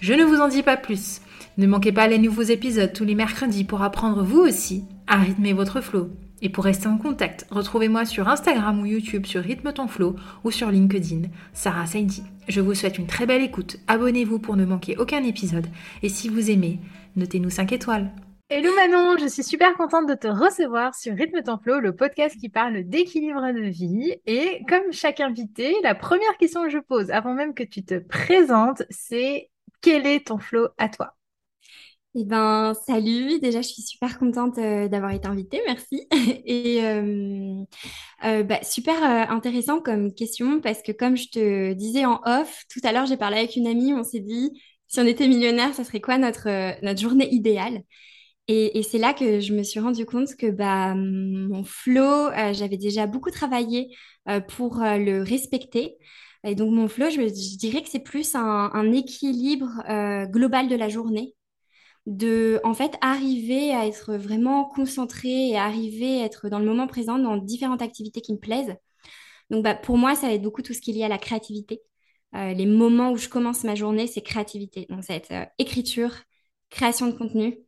Je ne vous en dis pas plus. Ne manquez pas les nouveaux épisodes tous les mercredis pour apprendre vous aussi à rythmer votre flow. Et pour rester en contact, retrouvez-moi sur Instagram ou YouTube sur Rythme ton flow ou sur LinkedIn, Sarah Saidi. Je vous souhaite une très belle écoute, abonnez-vous pour ne manquer aucun épisode et si vous aimez, notez-nous 5 étoiles. Hello Manon, je suis super contente de te recevoir sur Rythme ton flow, le podcast qui parle d'équilibre de vie. Et comme chaque invité, la première question que je pose avant même que tu te présentes, c'est quel est ton flow à toi? Eh ben, salut. Déjà, je suis super contente euh, d'avoir été invitée. Merci. Et euh, euh, bah, super intéressant comme question parce que comme je te disais en off, tout à l'heure, j'ai parlé avec une amie. On s'est dit, si on était millionnaire, ça serait quoi notre, journée idéale? Et, et c'est là que je me suis rendu compte que bah, mon flow, j'avais déjà beaucoup travaillé pour le respecter. Et donc, mon flow, je, dirais que c'est plus un, un équilibre global de la journée de en fait arriver à être vraiment concentré et arriver à être dans le moment présent dans différentes activités qui me plaisent. Donc bah, pour moi, ça va être beaucoup tout ce qui est lié à la créativité. Euh, les moments où je commence ma journée, c'est créativité. Donc ça va être euh, écriture, création de contenu.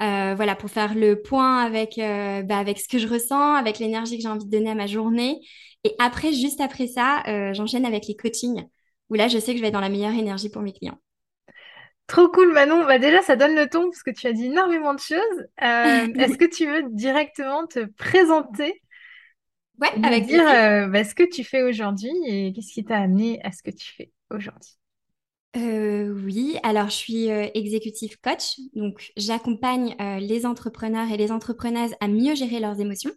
Euh, voilà, pour faire le point avec, bah, avec ce que je ressens, avec l'énergie que j'ai envie de donner à ma journée. Et après, juste après ça, j'enchaîne avec les coachings, où là, je sais que je vais être dans la meilleure énergie pour mes clients. Trop cool, Manon. Bah déjà, ça donne le ton parce que tu as dit énormément de choses. Euh, est-ce que tu veux directement te présenter? Ouais, avec dire euh, bah, ce que tu fais aujourd'hui et qu'est-ce qui t'a amené à ce que tu fais aujourd'hui? Euh, oui, alors je suis exécutive coach, donc j'accompagne les entrepreneurs et les entrepreneuses à mieux gérer leurs émotions.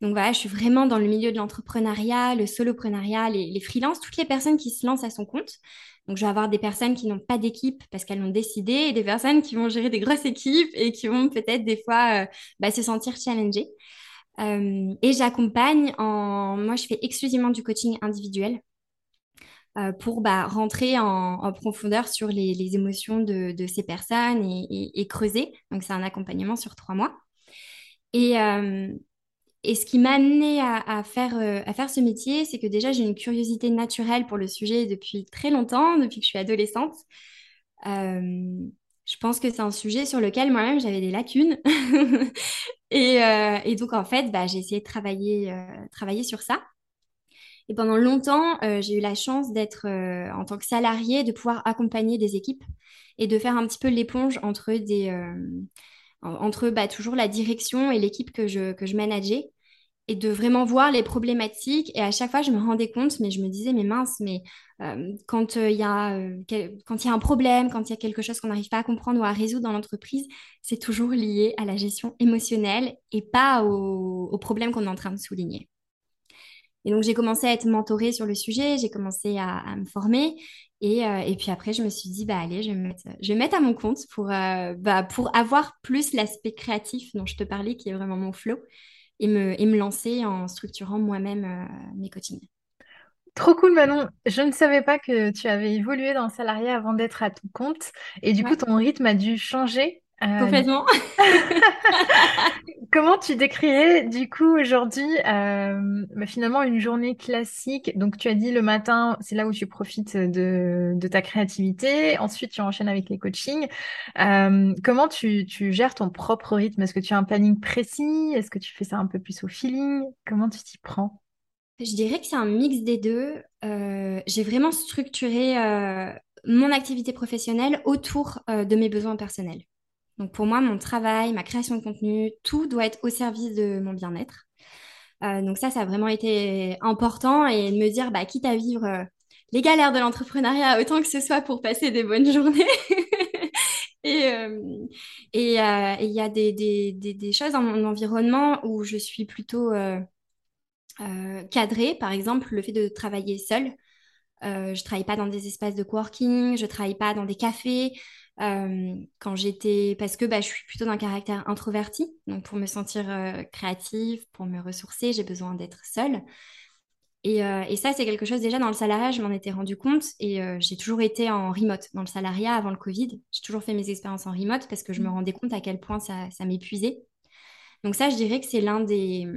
Donc voilà, je suis vraiment dans le milieu de l'entrepreneuriat, le soloprenariat, les, les freelances, toutes les personnes qui se lancent à son compte. Donc, je vais avoir des personnes qui n'ont pas d'équipe parce qu'elles l'ont décidé et des personnes qui vont gérer des grosses équipes et qui vont peut-être des fois euh, bah, se sentir challengées. Euh, et j'accompagne en... Moi, je fais exclusivement du coaching individuel euh, pour bah, rentrer en, profondeur sur les, émotions de, ces personnes et, creuser. Donc, c'est un accompagnement sur trois mois. Et, et ce qui m'a amené à, faire, euh, à faire ce métier, c'est que déjà, j'ai une curiosité naturelle pour le sujet depuis très longtemps, depuis que je suis adolescente. Euh, je pense que c'est un sujet sur lequel moi-même j'avais des lacunes. et, euh, donc, en fait, bah, j'ai essayé de travailler sur ça. Pendant longtemps, j'ai eu la chance d'être, en tant que salarié, de pouvoir accompagner des équipes et de faire un petit peu l'éponge entre des entre bah, toujours la direction et l'équipe que je, que je manageais et de vraiment voir les problématiques. Et à chaque fois, je me rendais compte, mais je me disais, mais mince, mais euh, quand euh, il y, a, euh, y a un problème, quand il y a quelque chose qu'on n'arrive pas à comprendre ou à résoudre dans l'entreprise, c'est toujours lié à la gestion émotionnelle et pas au, au problème qu'on est en train de souligner. Et donc, j'ai commencé à être mentorée sur le sujet, j'ai commencé à, à, me former. Et, et, puis après, je me suis dit, bah allez, je vais me mettre, je vais mettre à mon compte pour, bah, pour avoir plus l'aspect créatif dont je te parlais, qui est vraiment mon flow et me, et me lancer en structurant moi-même euh, mes coachings. Trop cool Manon. Je ne savais pas que tu avais évolué dans le salariat avant d'être à ton compte et du coup ton rythme a dû changer. Euh, Complètement. Comment tu décrirais du coup aujourd'hui euh, bah, finalement une journée classique? Donc tu as dit le matin, c'est là où tu profites de, de, ta créativité. Ensuite tu enchaînes avec les coachings. Euh, comment tu, tu, gères ton propre rythme? Est-ce que tu as un planning précis? Est-ce que tu fais ça un peu plus au feeling? Comment tu t'y prends? Je dirais que c'est un mix des deux. J'ai vraiment structuré mon activité professionnelle autour de mes besoins personnels. Donc pour moi, mon travail, ma création de contenu, tout doit être au service de mon bien-être. Euh, donc ça, ça a vraiment été important et de me dire, bah, quitte à vivre euh, les galères de l'entrepreneuriat, autant que ce soit pour passer des bonnes journées. et il y a des, des, choses dans mon environnement où je suis plutôt cadrée. Par exemple, le fait de travailler seule. Euh, je travaille pas dans des espaces de coworking, je travaille pas dans des cafés. Euh, quand j'étais, parce que bah, je suis plutôt d'un caractère introverti, donc pour me sentir euh, créative, pour me ressourcer, j'ai besoin d'être seule. Et, euh, et ça, c'est quelque chose déjà dans le salariat, je m'en étais rendu compte et j'ai toujours été en remote dans le salariat avant le Covid. J'ai toujours fait mes expériences en remote parce que je me mmh. rendais compte à quel point ça, ça m'épuisait. Donc ça, je dirais que c'est l'un des,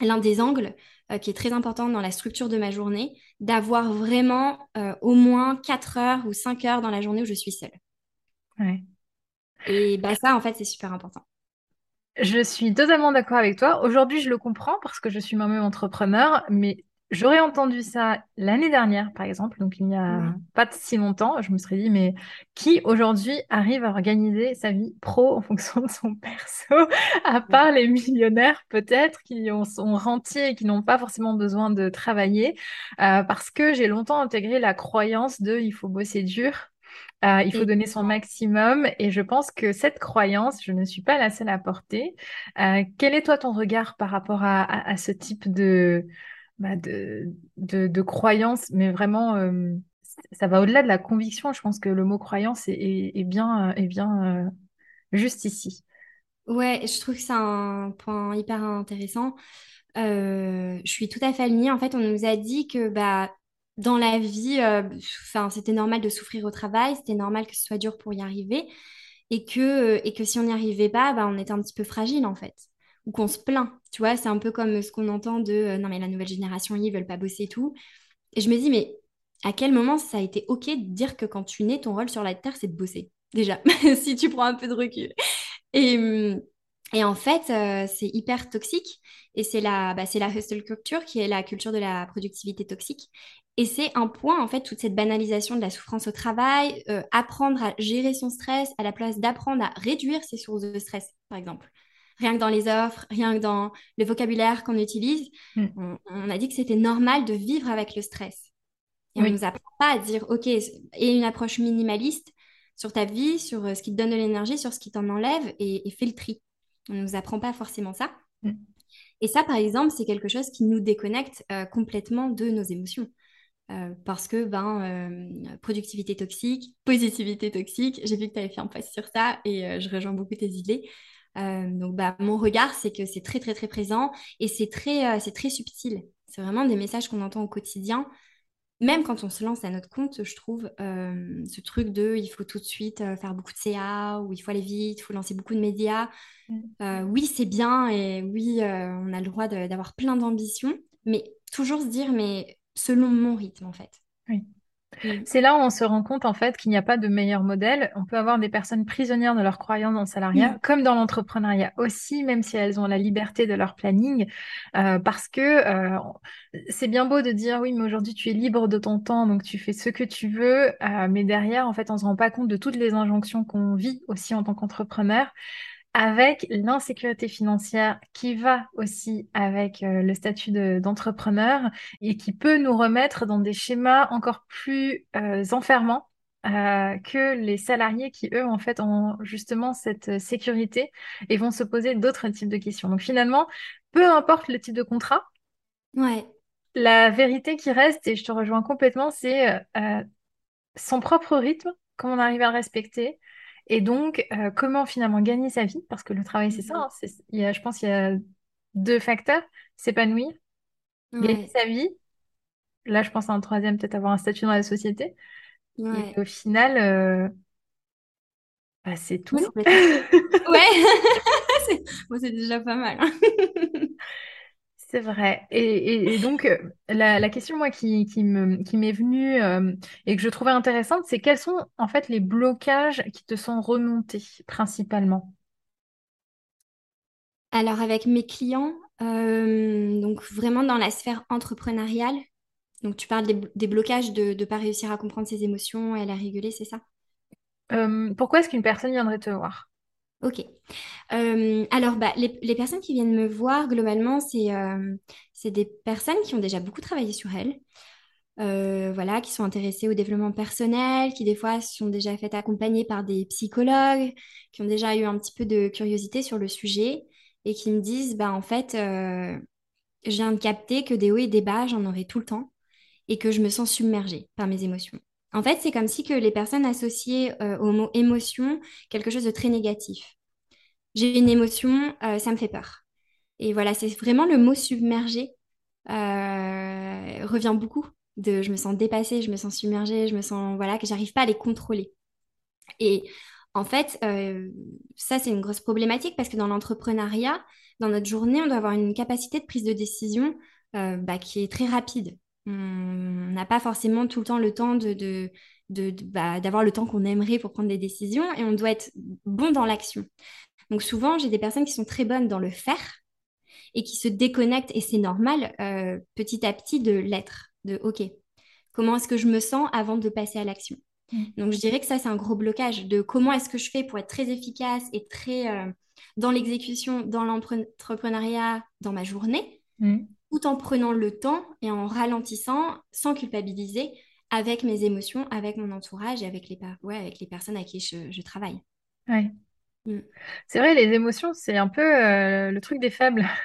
l'un des angles euh, qui est très important dans la structure de ma journée, d'avoir vraiment euh, au moins 4 heures ou 5 heures dans la journée où je suis seule. Et bah, ça, en fait, c'est super important. Je suis totalement d'accord avec toi. Aujourd'hui, je le comprends parce que je suis moi-même entrepreneur, mais J'aurais entendu ça l'année dernière, par exemple, donc il n'y a pas si longtemps. Je me serais dit, mais qui aujourd'hui arrive à organiser sa vie pro en fonction de son perso, à part les millionnaires peut-être qui sont rentiers et qui n'ont pas forcément besoin de travailler, euh, parce que j'ai longtemps intégré la croyance de il faut bosser dur. Euh, il faut donner son maximum et je pense que cette croyance, je ne suis pas la seule à porter. Euh, quel est toi ton regard par rapport à ce type de, bah, de, de, croyance, mais vraiment, euh, ça va au-delà de la conviction. Je pense que le mot croyance est, bien, est bien juste ici. Ouais, je trouve que c'est un point hyper intéressant. Je suis tout à fait alignée. En fait, on nous a dit que bah, dans la vie, enfin, c'était normal de souffrir au travail, c'était normal que ce soit dur pour y arriver, et que, et que si on n'y arrivait pas, bah, on était un petit peu fragile en fait ou qu'on se plaint. Tu vois, c'est un peu comme ce qu'on entend de euh, non, mais la nouvelle génération, ils veulent pas bosser et tout. Et je me dis, mais à quel moment ça a été OK de dire que quand tu nais, ton rôle sur la terre, c'est de bosser Déjà, si tu prends un peu de recul. Hum, et en fait, euh, c'est hyper toxique. Et c'est la, bah, c'est la hustle culture qui est la culture de la productivité toxique. Et c'est un point, en fait, toute cette banalisation de la souffrance au travail, euh, apprendre à gérer son stress à la place d'apprendre à réduire ses sources de stress, par exemple rien que dans les offres, rien que dans le vocabulaire qu'on utilise, mm. on, a dit que c'était normal de vivre avec le stress. Et on ne nous apprend pas à dire, OK, et une approche minimaliste sur ta vie, sur euh, ce qui te donne de l'énergie, sur ce qui t'en enlève, et, fais le tri. On ne nous apprend pas forcément ça. Mm. Et ça, par exemple, c'est quelque chose qui nous déconnecte euh, complètement de nos émotions. Euh, parce que ben, productivité toxique, positivité toxique, j'ai vu que tu avais fait un post sur ça et je rejoins beaucoup tes idées. Euh, donc, bah, mon regard, c'est que c'est très, très, très présent et c'est très, euh, c'est très subtil. C'est vraiment des messages qu'on entend au quotidien. Même quand on se lance à notre compte, je trouve euh, ce truc de il faut tout de suite faire beaucoup de CA ou il faut aller vite, il faut lancer beaucoup de médias. Mm. oui, c'est bien et oui, on a le droit d'avoir plein d'ambitions, mais toujours se dire, mais selon mon rythme, en fait. Oui. C'est là où on se rend compte en fait qu'il n'y a pas de meilleur modèle. On peut avoir des personnes prisonnières de leurs croyances dans le salariat, mm. comme dans l'entrepreneuriat aussi, même si elles ont la liberté de leur planning, euh, parce que euh, c'est bien beau de dire oui, mais aujourd'hui tu es libre de ton temps, donc tu fais ce que tu veux, euh, mais derrière en fait on se rend pas compte de toutes les injonctions qu'on vit aussi en tant qu'entrepreneur avec l'insécurité financière qui va aussi avec euh, le statut d'entrepreneur et qui peut nous remettre dans des schémas encore plus euh, enfermants euh, que les salariés qui, eux, en fait, ont justement cette sécurité et vont se poser d'autres types de questions. Donc finalement, peu importe le type de contrat, ouais. la vérité qui reste, et je te rejoins complètement, c'est son propre rythme, comment on arrive à le respecter, et donc, euh, comment finalement gagner sa vie? Parce que le travail, c'est ça. Hein, il y a, je pense qu'il y a deux facteurs. S'épanouir, gagner sa vie. Là, je pense à un troisième, peut-être avoir un statut dans la société. Et au final, euh, bah, c'est tout. ouais, c'est déjà pas mal. Hein. C'est vrai. Et, donc, euh, la, question, moi, qui, qui m'est venue euh, et que je trouvais intéressante, c'est quels sont, en fait, les blocages qui te sont remontés, principalement? Alors, avec mes clients, euh, donc vraiment dans la sphère entrepreneuriale, donc tu parles des, blocages de ne pas réussir à comprendre ses émotions et à la réguler, c'est ça? pourquoi est-ce qu'une personne viendrait te voir? Ok. Euh, alors, bah, les, personnes qui viennent me voir, globalement, c'est euh, c'est des personnes qui ont déjà beaucoup travaillé sur elles, euh, voilà, qui sont intéressées au développement personnel, qui des fois sont déjà faites accompagner par des psychologues, qui ont déjà eu un petit peu de curiosité sur le sujet et qui me disent, bah, en fait, je viens de capter que des hauts et des bas, j'en aurai tout le temps et que je me sens submergée par mes émotions. En fait, c'est comme si que les personnes associaient euh, au mot émotion quelque chose de très négatif. J'ai une émotion, euh, ça me fait peur. Et voilà, c'est vraiment le mot submergé euh, revient beaucoup de je me sens dépassée, je me sens submergée, je me sens voilà que j'arrive pas à les contrôler. Et en fait, ça c'est une grosse problématique parce que dans l'entrepreneuriat, dans notre journée, on doit avoir une capacité de prise de décision bah, qui est très rapide. On n'a pas forcément tout le temps le temps de, de, de- de- bah, d'avoir le temps qu'on aimerait pour prendre des décisions et on doit être bon dans l'action. Donc souvent, j'ai des personnes qui sont très bonnes dans le faire et qui se déconnectent, et c'est normal, euh, petit à petit de l'être, de OK, comment est-ce que je me sens avant de passer à l'action? Mm. Donc je dirais que ça, c'est un gros blocage de comment est-ce que je fais pour être très efficace et très euh, dans l'exécution, dans l'entrepreneuriat, dans ma journée, Mm. Tout en prenant le temps et en ralentissant sans culpabiliser avec mes émotions, avec mon entourage et avec les, ouais, avec les personnes à qui je, je travaille. Ouais. Mm. C'est vrai, les émotions, c'est un peu euh, le truc des faibles.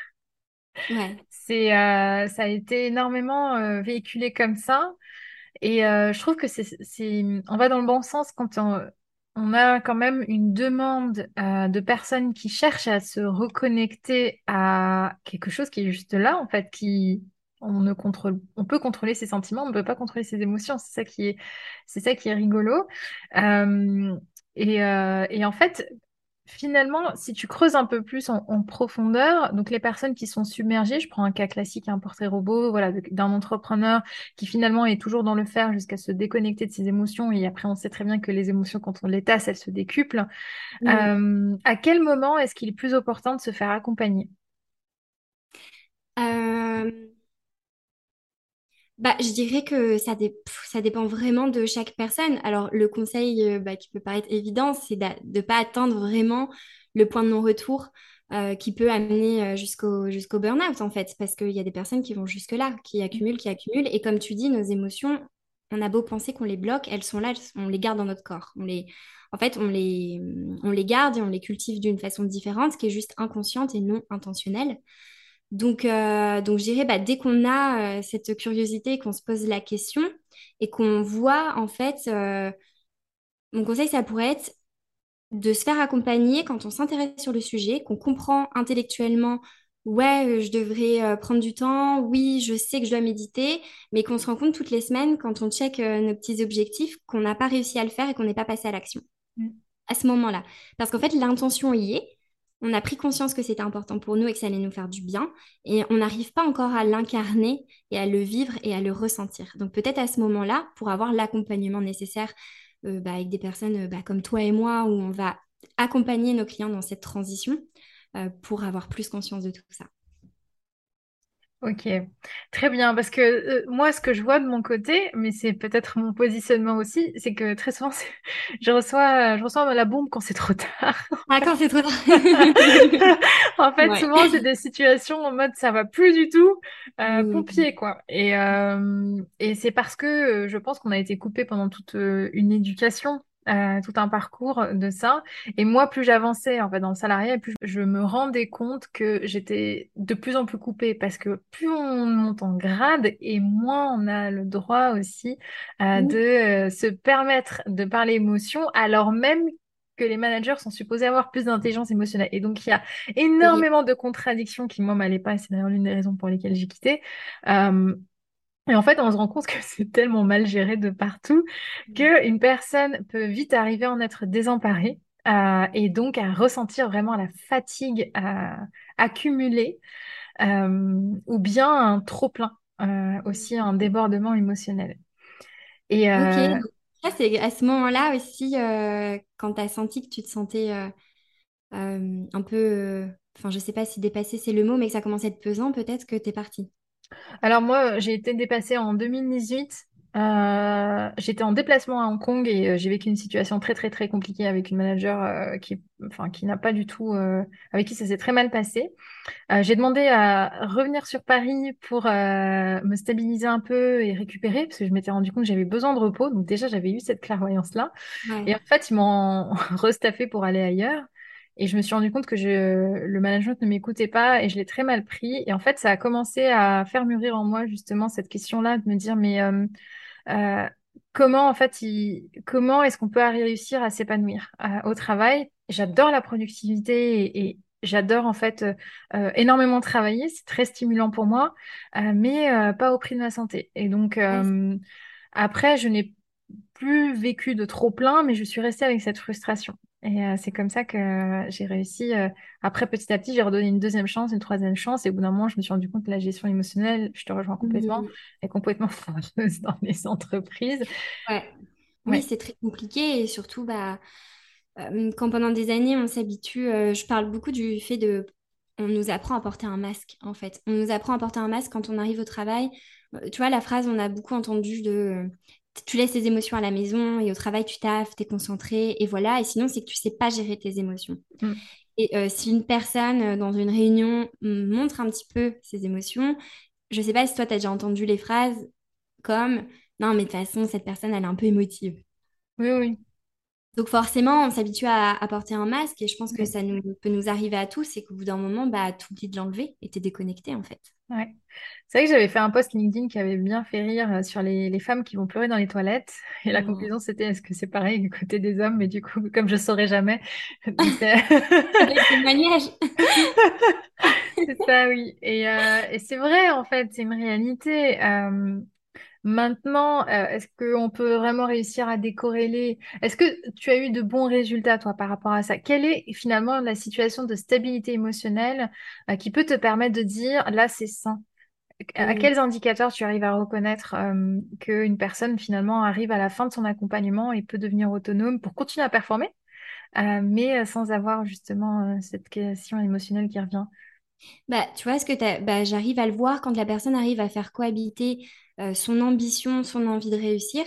Ouais. C'est, euh, ça a été énormément euh, véhiculé comme ça. Et je trouve que c'est, c'est, on va dans le bon sens quand on, on a quand même une demande euh, de personnes qui cherchent à se reconnecter à quelque chose qui est juste là, en fait, qui on ne contrôle, on peut contrôler ses sentiments, on ne peut pas contrôler ses émotions. C'est ça qui est, c'est ça qui est rigolo. Euh, et, euh, et en fait, Finalement, si tu creuses un peu plus en, en profondeur, donc les personnes qui sont submergées, je prends un cas classique, un portrait robot, voilà, d'un entrepreneur qui finalement est toujours dans le faire jusqu'à se déconnecter de ses émotions. Et après, on sait très bien que les émotions, quand on les tasse, elles se décuplent. Euh, à quel moment est-ce qu'il est plus opportun de se faire accompagner? Euh, Bah, je dirais que ça, dé- pff, ça dépend vraiment de chaque personne. Alors, le conseil euh, bah, qui peut paraître évident, c'est de ne pas atteindre vraiment le point de non-retour euh, qui peut amener euh, jusqu'au jusqu'au burn-out, en fait, parce qu'il y a des personnes qui vont jusque-là, qui accumulent, qui accumulent. Et comme tu dis, nos émotions, on a beau penser qu'on les bloque, elles sont là, on les garde dans notre corps. On les, en fait, on les, on les garde et on les cultive d'une façon différente, qui est juste inconsciente et non intentionnelle. Donc, euh, donc je dirais, bah, dès qu'on a euh, cette curiosité, qu'on se pose la question et qu'on voit, en fait, euh, mon conseil, ça pourrait être de se faire accompagner quand on s'intéresse sur le sujet, qu'on comprend intellectuellement, ouais, euh, je devrais prendre du temps, oui, je sais que je dois méditer, mais qu'on se rend compte toutes les semaines, quand on check nos petits objectifs, qu'on n'a pas réussi à le faire et qu'on n'est pas passé à l'action Mm. à ce moment-là. Parce qu'en fait, l'intention y est. On a pris conscience que c'était important pour nous et que ça allait nous faire du bien. Et on n'arrive pas encore à l'incarner et à le vivre et à le ressentir. Donc peut-être à ce moment-là, pour avoir l'accompagnement nécessaire euh, bah, avec des personnes euh, bah, comme toi et moi, où on va accompagner nos clients dans cette transition euh, pour avoir plus conscience de tout ça. Ok, très bien, parce que euh, moi, ce que je vois de mon côté, mais c'est peut-être mon positionnement aussi, c'est que très souvent, je reçois, je reçois la bombe quand c'est trop tard. Ah, quand c'est trop tard. En fait, Ouais. souvent, c'est des situations en mode ça va plus du tout, euh, pompier, quoi. Et, euh, et c'est parce que euh, je pense qu'on a été coupé pendant toute euh, une éducation, euh, tout un parcours de ça. Et moi, plus j'avançais en fait dans le salariat, plus je me rendais compte que j'étais de plus en plus coupée parce que plus on monte en grade et moins on a le droit aussi euh, de Mm. euh, se permettre de parler émotion alors même que les managers sont supposés avoir plus d'intelligence émotionnelle. Et donc, il y a énormément de contradictions qui, moi, m'allaient pas. Et c'est d'ailleurs l'une des raisons pour lesquelles j'ai quitté. Et en fait, on se rend compte que c'est tellement mal géré de partout qu'une personne peut vite arriver à en être désemparée euh, et donc à ressentir vraiment la fatigue euh, accumulée euh, ou bien un trop-plein, aussi un débordement émotionnel. Et Ok. c'est à ce moment-là aussi, quand tu as senti que tu te sentais un peu, enfin, je sais pas si dépassé c'est le mot, mais que ça commençait à être pesant, peut-être que t'es partie. Alors moi, j'ai été dépassée en 2018 Euh, j'étais en déplacement à Hong Kong et euh, j'ai vécu une situation très très très compliquée avec une manager euh, qui, enfin, qui n'a pas du tout, euh, avec qui ça s'est très mal passé. Euh, j'ai demandé à revenir sur Paris pour euh, me stabiliser un peu et récupérer parce que je m'étais rendu compte que j'avais besoin de repos. Donc déjà j'avais eu cette clairvoyance-là. Ouais. Et en fait ils m'ont restaffé pour aller ailleurs. Et je me suis rendu compte que je, le management ne m'écoutait pas et je l'ai très mal pris. Et en fait, ça a commencé à faire mûrir en moi justement cette question-là de me dire, mais euh, euh, comment en fait, il- comment est-ce qu'on peut réussir à s'épanouir euh, au travail? J'adore la productivité et, et j'adore en fait euh, euh, énormément travailler. C'est très stimulant pour moi, euh, mais euh, pas au prix de ma santé. Et donc après, je n'ai plus vécu de trop plein, mais je suis restée avec cette frustration. Et euh, c'est comme ça que euh, j'ai réussi. euh, après, petit à petit, j'ai redonné une deuxième chance, une troisième chance. Et au bout d'un moment, je me suis rendu compte que la gestion émotionnelle, je te rejoins complètement, Mhm. est complètement foireuse dans les entreprises. Ouais. Oui, c'est très compliqué et surtout, bah, euh, quand pendant des années on s'habitue, je parle beaucoup du fait de, on nous apprend à porter un masque en fait. On nous apprend à porter un masque quand on arrive au travail. Tu vois, la phrase, on a beaucoup entendu de, tu laisses tes émotions à la maison et au travail tu taffes, t'es concentré et voilà. Et sinon, c'est que tu sais pas gérer tes émotions. Mm. Et euh, si une personne euh, dans une réunion montre un petit peu ses émotions, je sais pas si toi tu as déjà entendu les phrases comme, non mais de toute façon, cette personne elle est un peu émotive. Oui, oui. Donc forcément, on s'habitue à, à porter un masque et je pense que Ouais. ça nous, peut nous arriver à tous, c'est qu'au bout d'un moment, bah, tu oublies de l'enlever et t'es déconnecté en fait. Ouais. C'est vrai que j'avais fait un post LinkedIn qui avait bien fait rire euh, sur les, les femmes qui vont pleurer dans les toilettes. Et la Ouais. conclusion, c'était est-ce que c'est pareil du côté des hommes? Mais du coup, comme je saurais jamais. C'est témoignage! c'est ça, oui. Et, euh, et c'est vrai, en fait, c'est une réalité. Euh, Maintenant, euh, est-ce qu'on peut vraiment réussir à décorréler? Est-ce que tu as eu de bons résultats, toi, par rapport à ça? Quelle est finalement la situation de stabilité émotionnelle, euh, qui peut te permettre de dire, là, c'est sain? À quels indicateurs tu arrives à reconnaître, euh, qu'une personne, finalement, arrive à la fin de son accompagnement et peut devenir autonome pour continuer à performer, euh, mais sans avoir justement, cette question émotionnelle qui revient? Bah, tu vois, ce que bah, j'arrive à le voir quand la personne arrive à faire cohabiter euh, son ambition, son envie de réussir,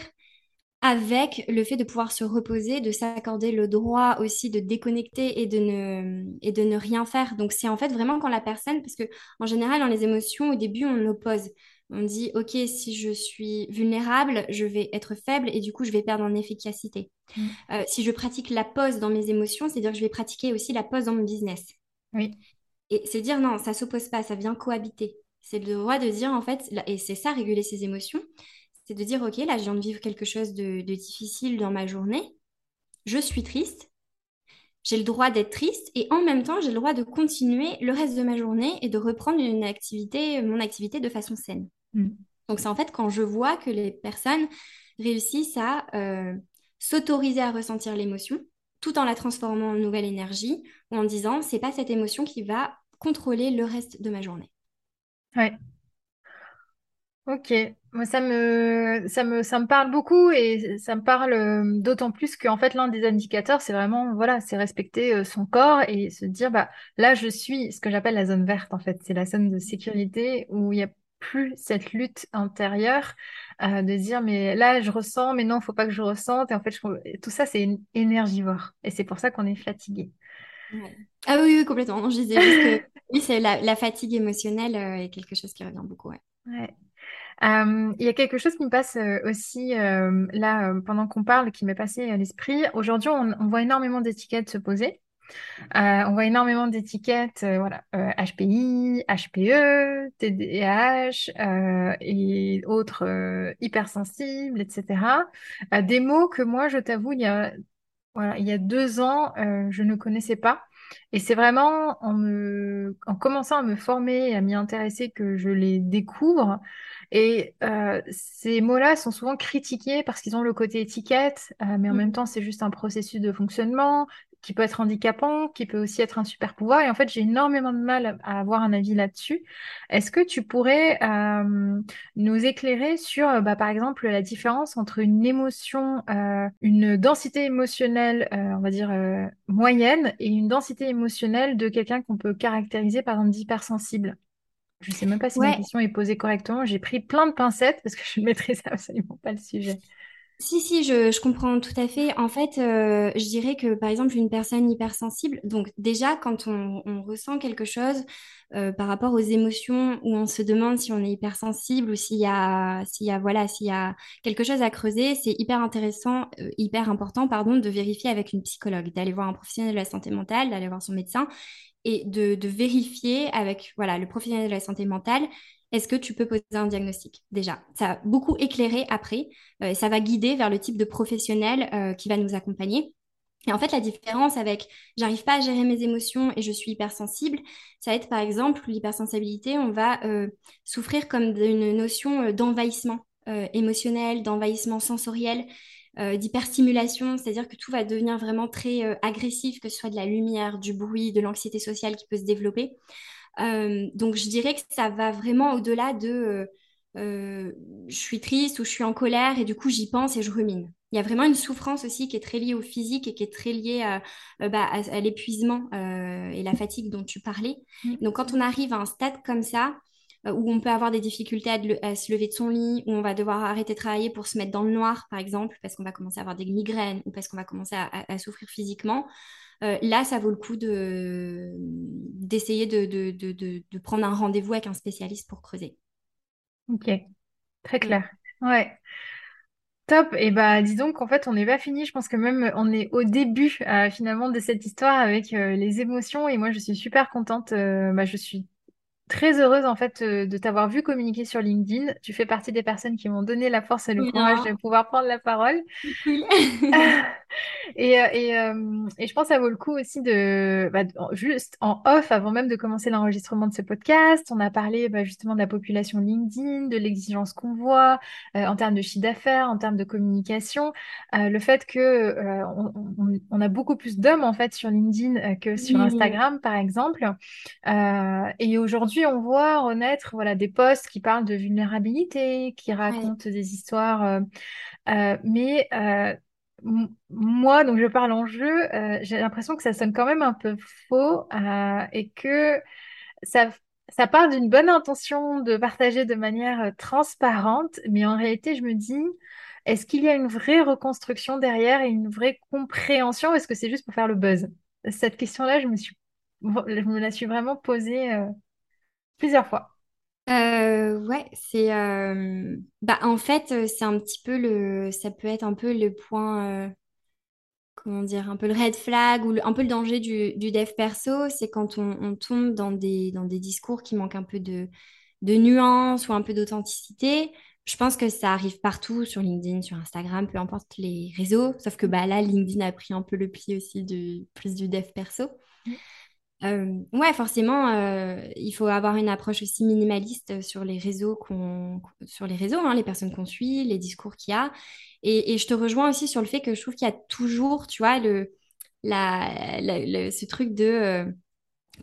avec le fait de pouvoir se reposer, de s'accorder le droit aussi de déconnecter et de ne, et de ne rien faire. Donc c'est en fait vraiment quand la personne, parce que en général dans les émotions, au début on oppose. On dit, OK, si je suis vulnérable, je vais être faible et du coup je vais perdre en efficacité. Mm. Euh, si je pratique la pause dans mes émotions, c'est-à-dire que je vais pratiquer aussi la pause dans mon business. Oui, Et c'est dire non, ça s'oppose pas, ça vient cohabiter. C'est le droit de dire en fait, et c'est ça réguler ses émotions, c'est de dire ok, là je viens de vivre quelque chose de, de difficile dans ma journée, je suis triste, j'ai le droit d'être triste et en même temps j'ai le droit de continuer le reste de ma journée et de reprendre une activité, mon activité de façon saine. Mm. Donc c'est en fait quand je vois que les personnes réussissent à euh, s'autoriser à ressentir l'émotion tout en la transformant en nouvelle énergie ou en disant c'est pas cette émotion qui va contrôler le reste de ma journée. Ouais. Ok, moi ça me ça me ça me parle beaucoup et ça me parle euh, d'autant plus qu'en fait l'un des indicateurs c'est vraiment voilà c'est respecter euh, son corps et se dire bah là je suis ce que j'appelle la zone verte en fait c'est la zone de sécurité où il y a plus cette lutte intérieure euh, de dire mais là je ressens mais non faut pas que je ressente et en fait tout ça c'est énergivore et c'est pour ça qu'on est fatigué. Ah oui, oui, complètement. Non, je disais juste que oui, c'est la, fatigue émotionnelle euh, est quelque chose qui revient beaucoup. Il y a quelque chose qui me passe euh, aussi là pendant qu'on parle, qui m'est passé à l'esprit. Aujourd'hui, on, voit énormément d'étiquettes se poser. Euh, on voit énormément d'étiquettes, voilà, HPI, HPE, TDAH et autres hypersensibles, etc. Des mots que moi, je t'avoue, il y a il y a deux ans, je ne connaissais pas. Et c'est vraiment en me, en commençant à me former et à m'y intéresser que je les découvre. Et euh, ces mots-là sont souvent critiqués parce qu'ils ont le côté étiquette, euh, mais en même Mhm. temps, c'est juste un processus de fonctionnement qui peut être handicapant, qui peut aussi être un super pouvoir. Et en fait, j'ai énormément de mal à avoir un avis là-dessus. Est-ce que tu pourrais euh, nous éclairer sur, euh, bah, par exemple, la différence entre une émotion, euh, une densité émotionnelle, euh, on va dire, moyenne et une densité émotionnelle de quelqu'un qu'on peut caractériser par exemple d'hypersensible. Je ne sais même pas si ma question est posée correctement. J'ai pris plein de pincettes parce que je ne maîtrise absolument pas le sujet. Si, si, je, comprends tout à fait. En fait, euh, je dirais que, par exemple, une personne hypersensible, donc déjà, quand on, ressent quelque chose euh, par rapport aux émotions, où on se demande si on est hypersensible ou s'il y a, s'il y a, voilà, s'il y a quelque chose à creuser, c'est hyper intéressant, euh, hyper important, pardon, de vérifier avec une psychologue, d'aller voir un professionnel de la santé mentale, d'aller voir son médecin et de, de vérifier avec, voilà, le professionnel de la santé mentale est-ce que tu peux poser un diagnostic? Déjà Ça va beaucoup éclairer après, euh, ça va guider vers le type de professionnel euh, qui va nous accompagner. Et en fait, la différence avec j'arrive pas à gérer mes émotions et je suis hypersensible, ça va être par exemple l'hypersensibilité, on va euh, souffrir comme d'une notion d'envahissement émotionnel, d'envahissement sensoriel, d'hyperstimulation, c'est-à-dire que tout va devenir vraiment très agressif, que ce soit de la lumière, du bruit, de l'anxiété sociale qui peut se développer. Euh, donc je dirais que ça va vraiment au-delà de euh, euh, je suis triste ou je suis en colère et du coup j'y pense et je rumine. Il y a vraiment une souffrance aussi qui est très liée au physique et qui est très liée à, bah, l'épuisement et la fatigue dont tu parlais. Donc quand on arrive à un stade comme ça, où on peut avoir des difficultés à, se lever de son lit, où on va devoir arrêter de travailler pour se mettre dans le noir, par exemple, parce qu'on va commencer à avoir des migraines ou parce qu'on va commencer à souffrir physiquement, euh, là, ça vaut le coup de, d'essayer de, de, prendre un rendez-vous avec un spécialiste pour creuser. Ok, très clair. Ouais. Top. Et bah, dis donc, en fait, on n'est pas fini. Je pense que même on est au début euh, finalement de cette histoire avec euh, les émotions. Et moi, je suis super contente. bah, je suis très heureuse en fait de t'avoir vu communiquer sur LinkedIn. Tu fais partie des personnes qui m'ont donné la force et le courage de pouvoir prendre la parole. et, euh, et, euh, et, je pense que ça vaut le coup aussi de, bah, juste en off, avant même de commencer l'enregistrement de ce podcast, on a parlé bah, justement de la population LinkedIn, de l'exigence qu'on voit euh, en termes de chiffre d'affaires, en termes de communication, le fait que on, on, a beaucoup plus d'hommes en fait sur LinkedIn que sur Instagram par exemple. et aujourd'hui, on voit renaître voilà des posts qui parlent de vulnérabilité, qui racontent des histoires, mais moi, donc je parle en jeu, euh, j'ai l'impression que ça sonne quand même un peu faux euh, et que ça, ça part d'une bonne intention de partager de manière euh, transparente, mais en réalité, je me dis, est-ce qu'il y a une vraie reconstruction derrière et une vraie compréhension ou est-ce que c'est juste pour faire le buzz? Cette question-là, je me suis, je me la suis vraiment posée plusieurs fois. Euh, ouais, c'est bah en fait c'est un petit peu le ça peut être un peu le point comment dire un peu le red flag ou un peu le danger du, dev perso, c'est quand on, tombe dans des dans des discours qui manquent un peu de de nuances ou un peu d'authenticité. Je pense que ça arrive partout sur LinkedIn, sur Instagram, peu importe les réseaux, sauf que bah là LinkedIn a pris un peu le pli aussi de plus du dev perso. Euh, ouais, forcément, euh, il faut avoir une approche aussi minimaliste sur les réseaux, qu'on, sur les réseaux, hein, les personnes qu'on suit, les discours qu'il y a. Et, je te rejoins aussi sur le fait que je trouve qu'il y a toujours, tu vois, le, la, ce truc de euh,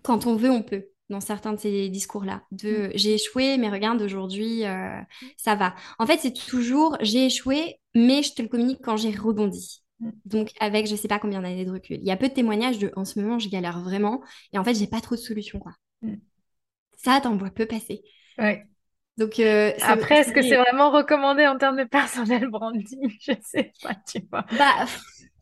quand on veut, on peut dans certains de ces discours-là. De mm. j'ai échoué, mais regarde, aujourd'hui, ça va. En fait, c'est toujours j'ai échoué, mais je te le communique quand j'ai rebondi. Donc, avec je sais pas combien d'années de recul. Il y a peu de témoignages de en ce moment, je galère vraiment. Et en fait, j'ai pas trop de solutions, quoi. Mm. Ça, t'en vois peu passer. Ouais. Donc, euh, Après, est-ce que c'est vraiment recommandé en termes de personnel branding? Je sais pas, tu vois. Bah,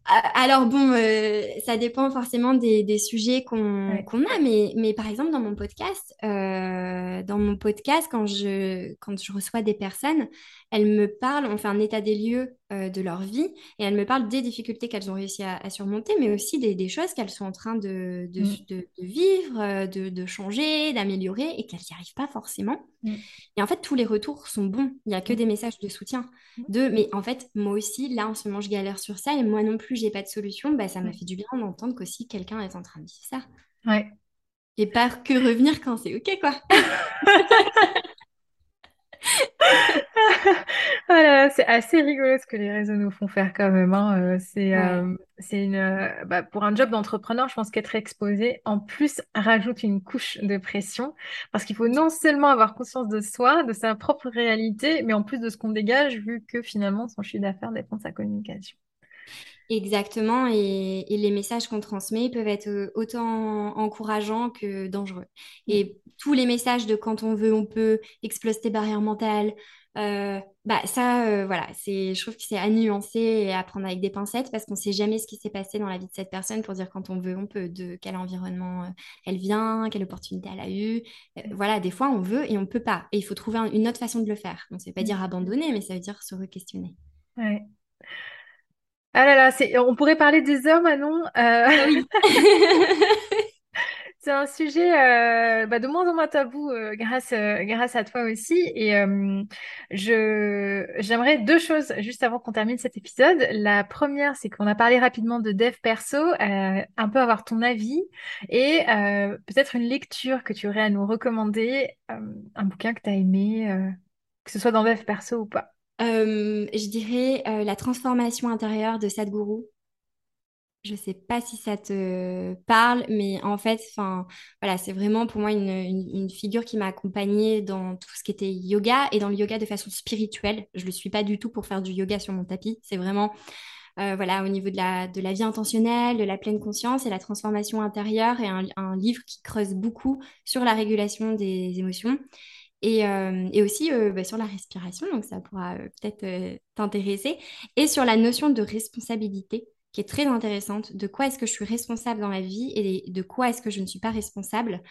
alors bon, euh, ça dépend forcément des, des sujets qu'on a, mais, mais par exemple dans mon podcast, euh, dans mon podcast, quand je, quand je reçois des personnes, elles me parlent, on fait un état des lieux euh, de leur vie et elles me parlent des difficultés qu'elles ont réussi à, surmonter, mais aussi des, des choses qu'elles sont en train de, de, mm. de, vivre, de, changer, d'améliorer et qu'elles n'y arrivent pas forcément. Mm. Et en fait, tous les retours sont bons. Il n'y a que mm. des messages de soutien. De, mais en fait, moi aussi, là, en ce moment, je galère sur ça et moi non plus, j'ai pas de solution. Bah, ça m'a fait du bien d'entendre qu'aussi quelqu'un est en train de vivre ça. Ouais. Et pas que revenir quand c'est OK, quoi. voilà, c'est assez rigolo ce que les réseaux nous font faire quand même. Hein. Euh, c'est euh, c'est une euh, bah, pour un job d'entrepreneur, je pense qu'être exposé en plus rajoute une couche de pression parce qu'il faut non seulement avoir conscience de soi, de sa propre réalité, mais en plus de ce qu'on dégage vu que finalement son chiffre d'affaires dépend de sa communication. Exactement, et, les messages qu'on transmet peuvent être autant encourageants que dangereux. Mm. Et tous les messages de quand on veut, on peut, explose tes barrières mentales, euh, bah ça, euh, voilà, c'est, je trouve que c'est à nuancer et à prendre avec des pincettes parce qu'on ne sait jamais ce qui s'est passé dans la vie de cette personne pour dire quand on veut, on peut, de quel environnement elle vient, quelle opportunité elle a eue. voilà, des fois on veut et on ne peut pas. Et il faut trouver une autre façon de le faire. Donc, ça ne veut pas mm. dire abandonner, mais ça veut dire se re-questionner. Ouais. Ah là là, on pourrait parler des heures, Manon. Euh, ah oui. c'est un sujet euh, bah, de moins en moins tabou euh, grâce, grâce à toi aussi. Et je... j'aimerais deux choses juste avant qu'on termine cet épisode. La première, c'est qu'on a parlé rapidement de dev perso, un peu avoir ton avis et peut-être une lecture que tu aurais à nous recommander, un bouquin que tu as aimé, que ce soit dans dev perso ou pas. Euh, je dirais euh, la transformation intérieure de Sadhguru. Je ne sais pas si ça te parle, mais en fait, voilà, c'est vraiment pour moi une, figure qui m'a accompagnée dans tout ce qui était yoga et dans le yoga de façon spirituelle. Je ne le suis pas du tout pour faire du yoga sur mon tapis. C'est vraiment euh, voilà, au niveau de la, de la vie intentionnelle, de la pleine conscience et la transformation intérieure et un, livre qui creuse beaucoup sur la régulation des émotions. Euh, et, aussi euh, bah, sur la respiration, donc ça pourra peut-être t'intéresser, et sur la notion de responsabilité qui est très intéressante, de quoi est-ce que je suis responsable dans la vie et de quoi est-ce que je ne suis pas responsable,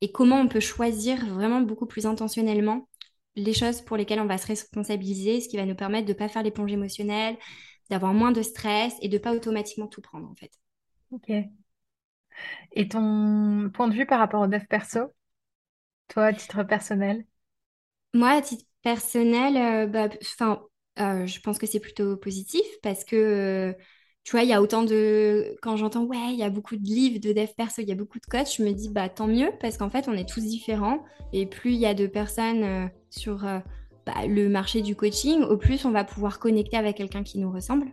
et comment on peut choisir vraiment beaucoup plus intentionnellement les choses pour lesquelles on va se responsabiliser, ce qui va nous permettre de ne pas faire l'éponge émotionnelle, d'avoir moins de stress et de ne pas automatiquement tout prendre en fait. Ok. Et ton point de vue par rapport au dev perso, toi, à titre personnel? Moi, à titre personnel, euh, bah, euh, je pense que c'est plutôt positif parce que, euh, tu vois, il y a autant de... Quand j'entends, ouais, il y a beaucoup de livres de dev perso, il y a beaucoup de coachs, je me dis, bah tant mieux parce qu'en fait, on est tous différents et plus il y a de personnes sur bah, le marché du coaching, au plus on va pouvoir connecter avec quelqu'un qui nous ressemble.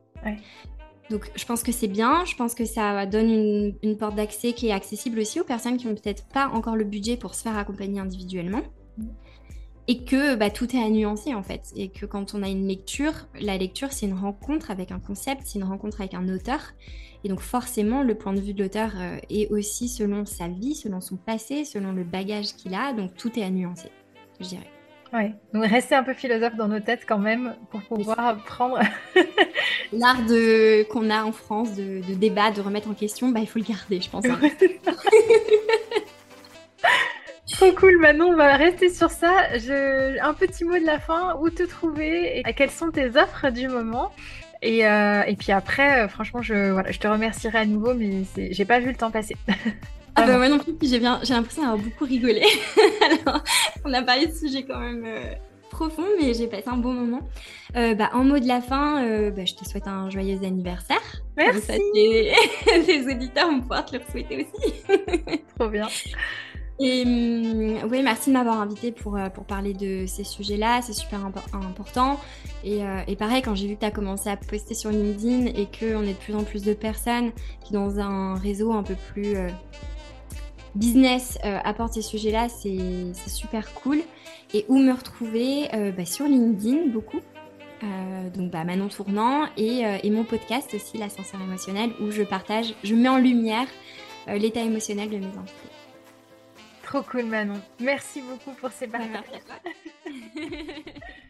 Donc, je pense que c'est bien. Je pense que ça donne une, une porte d'accès qui est accessible aussi aux personnes qui n'ont peut-être pas encore le budget pour se faire accompagner individuellement. Mm et que bah, tout est à nuancer en fait. Et que quand on a une lecture, la lecture c'est une rencontre avec un concept, c'est une rencontre avec un auteur. Et donc forcément, le point de vue de l'auteur euh, est aussi selon sa vie, selon son passé, selon le bagage qu'il a. Donc tout est à nuancer, je dirais. Ouais, donc rester un peu philosophe dans nos têtes quand même pour pouvoir apprendre. L'art de... qu'on a en France de, de, débat, de remettre en question, bah, il faut le garder, je pense. Hein. Trop cool, Manon, on va rester sur ça. Je... Un petit mot de la fin, où te trouver et quelles sont tes offres du moment et, euh, et puis après, euh, franchement, je, voilà, je te remercierai à nouveau, mais j'ai pas vu le temps passer. ah bah moi non plus, j'ai l'impression d'avoir beaucoup rigolé. Alors, on a parlé de sujets quand même euh, profonds, mais j'ai passé un bon moment. bah, en mot de la fin, bah, je te souhaite un joyeux anniversaire. Merci. les auditeurs vont pouvoir te le souhaiter aussi. Trop bien. Et hum, oui, merci de m'avoir invité pour, euh, pour parler de ces sujets-là, c'est super important. Et, euh, et, pareil, quand j'ai vu que tu as commencé à poster sur LinkedIn et qu'on est de plus en plus de personnes qui, dans un réseau un peu plus euh, business, apportent ces sujets-là, c'est super cool. Et où me retrouver bah, Sur LinkedIn, beaucoup. donc bah, Manon Tournant et, et, mon podcast aussi, l'ascenseur émotionnel, où je partage, je mets en lumière l'état émotionnel de mes invités. Trop cool Manon. Merci beaucoup pour ces partages.